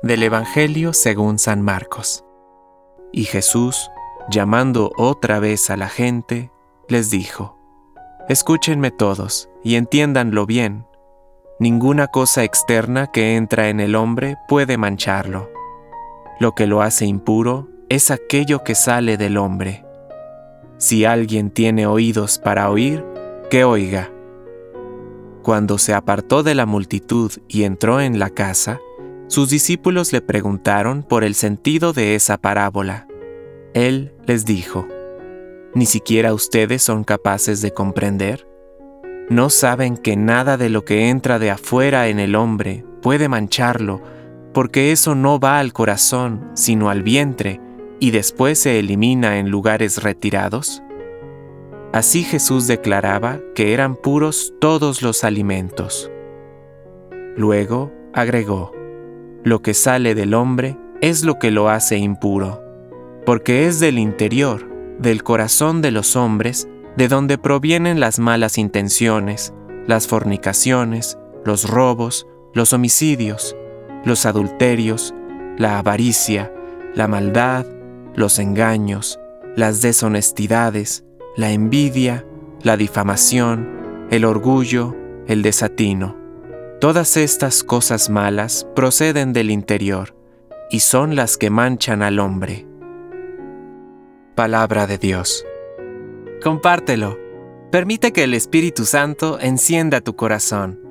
Del Evangelio según San Marcos. Y Jesús, llamando otra vez a la gente, les dijo, Escúchenme todos y entiéndanlo bien. Ninguna cosa externa que entra en el hombre puede mancharlo. Lo que lo hace impuro es aquello que sale del hombre. Si alguien tiene oídos para oír, que oiga. Cuando se apartó de la multitud y entró en la casa, sus discípulos le preguntaron por el sentido de esa parábola. Él les dijo, ¿Ni siquiera ustedes son capaces de comprender? ¿No saben que nada de lo que entra de afuera en el hombre puede mancharlo, porque eso no va al corazón, sino al vientre, y después se elimina en lugares retirados? Así Jesús declaraba que eran puros todos los alimentos. Luego agregó, lo que sale del hombre es lo que lo hace impuro, porque es del interior, del corazón de los hombres, de donde provienen las malas intenciones, las fornicaciones, los robos, los homicidios, los adulterios, la avaricia, la maldad, los engaños, las deshonestidades, la envidia, la difamación, el orgullo, el desatino. Todas estas cosas malas proceden del interior y son las que manchan al hombre. Palabra de Dios. Compártelo. Permite que el Espíritu Santo encienda tu corazón.